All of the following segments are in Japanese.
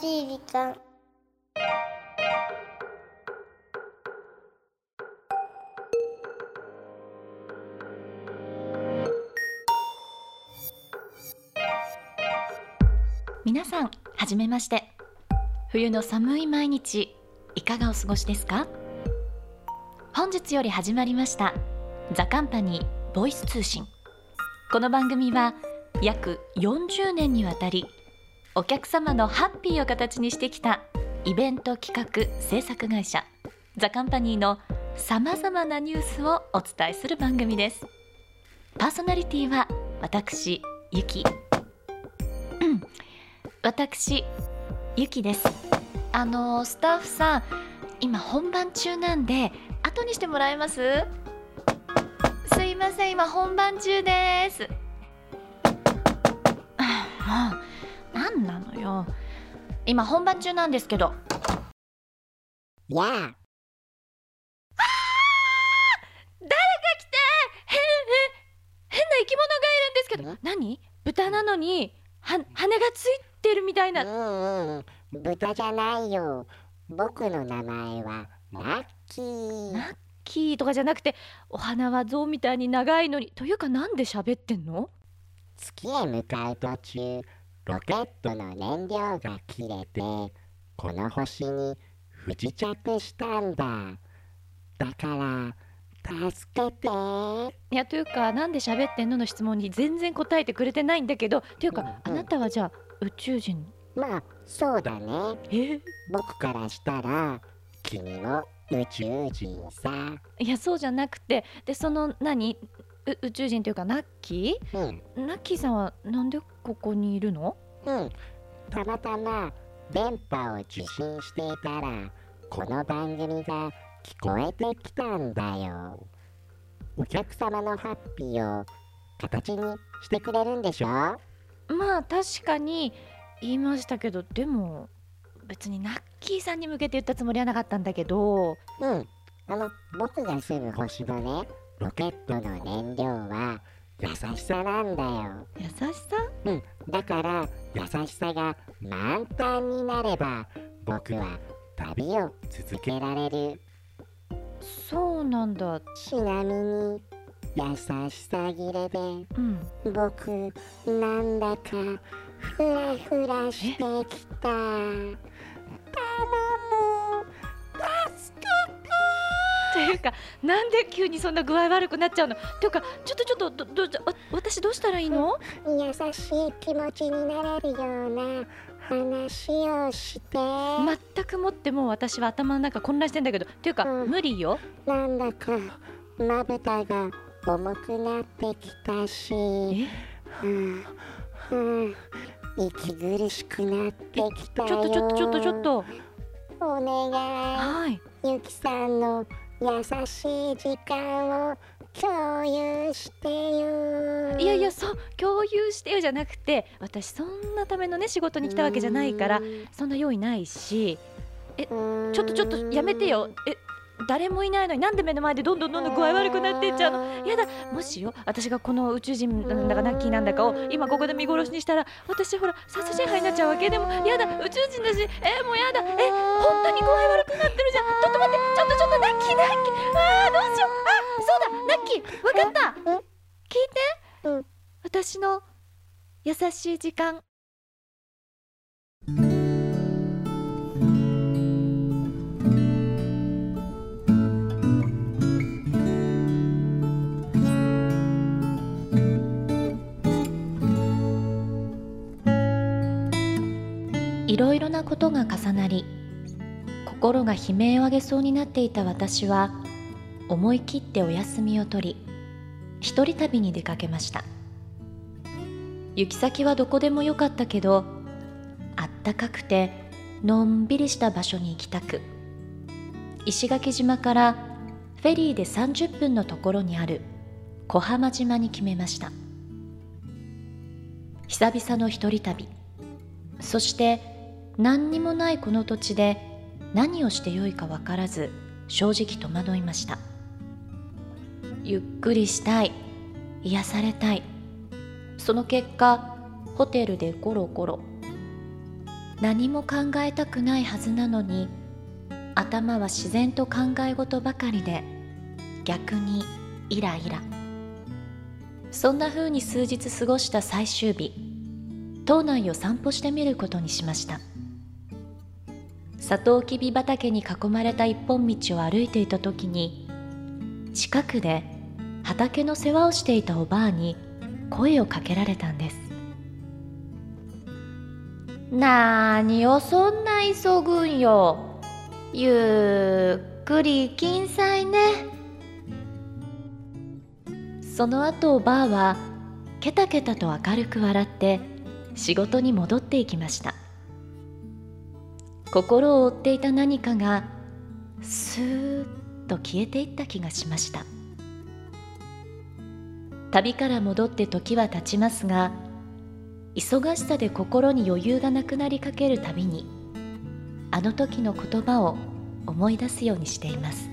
しい時間。皆さんはじめまして。冬の寒い毎日いかがお過ごしですか？本日より始まりましたザカンパニーボイス通信。この番組は約40年にわたりお客様のハッピーを形にしてきたイベント企画制作会社ザカンパニーのさまざまなニュースをお伝えする番組です。パーソナリティは私ゆきうん。私ゆきです。あのスタッフさん今本番中なんで後にしてもらえます？すいません今本番中です。あもう何なのよ。今本番中なんですけど。やあ、誰か来て！変変な生き物がいるんですけど。ん何？豚なのには羽がついてるみたいな。うんうん、豚じゃないよ。僕の名前はラッキー。ラッキーとかじゃなくてお花は象みたいに長いのに。というかなんで喋ってんの？月へ向かう途中、ロケットの燃料が切れて、この星に不時着したんだ。だから、助けて。いやというかなんで喋ってんのの質問に全然答えてくれてないんだけどというかあうんなたはじゃあ宇宙人？まあ、そうだね。え僕からしたら、君も宇宙人さ。いやそうじゃなくてでその何？う宇宙人というかナッキうん、ーナッキーさんはなんでここにいるの？うん。たまたま電波を受信していたらこの番組が聞こえてきたんだよ。お客様のハッピーを形にしてくれるんでしょ？まあ確かに言いましたけどでも別にナッキーさんに向けて言ったつもりはなかったんだけど。うん。あの僕が住む星のねロケットの燃料は優しさなんだよ。優しさ？うん。だから優しさが満タンになれば僕は旅を続けられる。そうなんだ。ちなみに優しさ切れでうん。僕なんだかフラフラしてきたいうかなんで急にそんな具合悪くなっちゃうの？というかちょっとちょっとどど私どうしたらいいの？て優しい気持ちになれるような話をして、全くもってもう私は頭の中混乱してんだけど。というか、うん。無理よ。なんだかまぶたが重くなってきたし。え？うん。うん。息苦しくなってきたよ。ちょっとちょっとちょっとちょっと。お願い。はい。ゆきさんの優しい時間を共有してよ。いやいやそう共有してよじゃなくて私そんなためのね仕事に来たわけじゃないからそんな用意ないしちちょっとちょっとやめてよ。え誰もいないのになんで目の前でどんどんどんどん具合悪くなっていっちゃうの？やだもしよ私がこの宇宙人なんだかナッキーなんだかを今ここで見殺しにしたら私ほら殺人犯になっちゃうわけ。でもやだ宇宙人だしえーもうやだえ本当に具合悪あどうしよう。あそうだナッキー。わかった。聞いて。私の優しい時間。いろいろなことが重なり心が悲鳴を上げそうになっていた私は思い切ってお休みを取り一人旅に出かけました。行き先はどこでもよかったけどあったかくてのんびりした場所に行きたく石垣島からフェリーで30分のところにある小浜島に決めました。久々の一人旅。そして何にもないこの土地で何をしてよいか分からず正直戸惑いました。ゆっくりしたい。癒されたい。その結果ホテルでゴロゴロ。何も考えたくないはずなのに頭は自然と考え事ばかりで逆にイライラ。そんな風に数日過ごした最終日島内を散歩してみることにしました。サトウキビ畑に囲まれた一本道を歩いていた時に近くで畑の世話をしていたおばあに声をかけられたんですなーにをそんな急ぐんよ。ゆっくり行きんさいね。その後おばあはケタケタと明るく笑って仕事に戻っていきました。心を追っていた何かがスーッと消えていった気がしました。旅から戻って時は経ちますが忙しさで心に余裕がなくなりかけるたびにあの時の言葉を思い出すようにしています。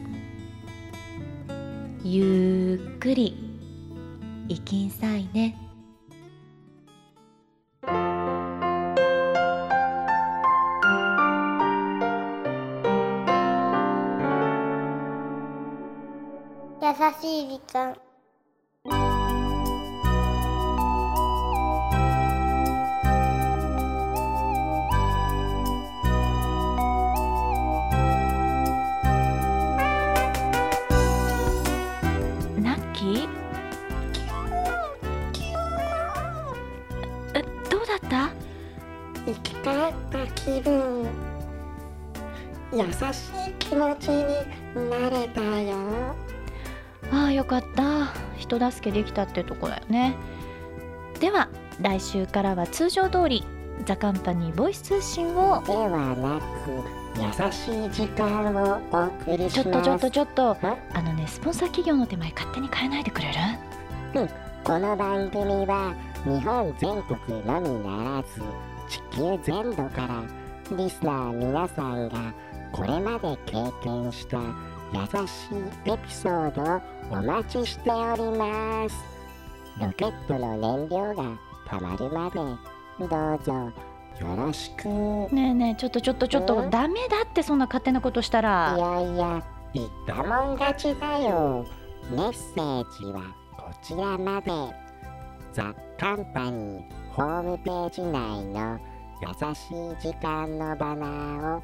ゆっくり生きんさいね。優しい時間。優しい。気持ちになれたよ。ああよかった。人助けできたってとこだよね。では来週からは通常通りザカンパニーボイス通信をではなく優しい時間をお送りします。ちょっとちょっとちょっと。え？あのねスポンサー企業の手前勝手に変えないでくれる？この番組は日本全国のみならず地球全土からリスナー皆さんがこれまで経験した優しいエピソードをお待ちしております。ロケットの燃料がたまるまでどうぞよろしく。ねえねえちょっとちょっとちょっとえ。ダメだってそんな勝手なことしたいらやいや言ったもん勝ちだよ。メッセージはこちらまで。ザ・カンパニーホームページ内の優しい時間のバナーを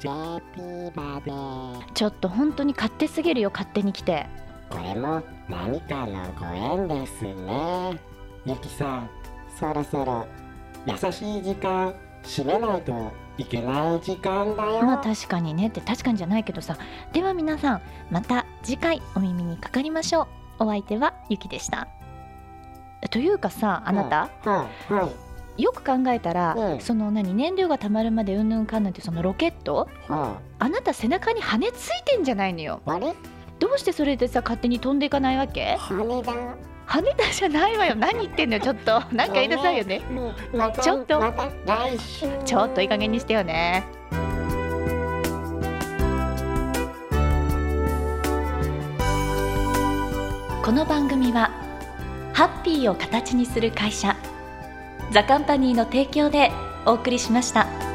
ちょっと本当に勝手すぎるよ勝手に来て。これも何かのご縁ですね。ゆきさんそろそろ優しい時間締めないといけない時間だよ、まあ確かにねって確かにじゃないけどさ。では皆さんまた次回お耳にかかりましょう。お相手はゆきでした。というかさあなた、はいはいよく考えたら、うん。その何燃料がたまるまでうんぬんかんなんてそのロケットはあ。なた背中に羽ついてんじゃないのよ。あ、あれ？どうしてそれでさ勝手に飛んでいかないわけ？羽田。羽田じゃないわよ。何言ってんのよちょっと。なんか言いなさいよね。またちょっと。まちょっといい加減にしてよね。この番組はハッピーを形にする会社ザカンパニーの提供でお送りしました。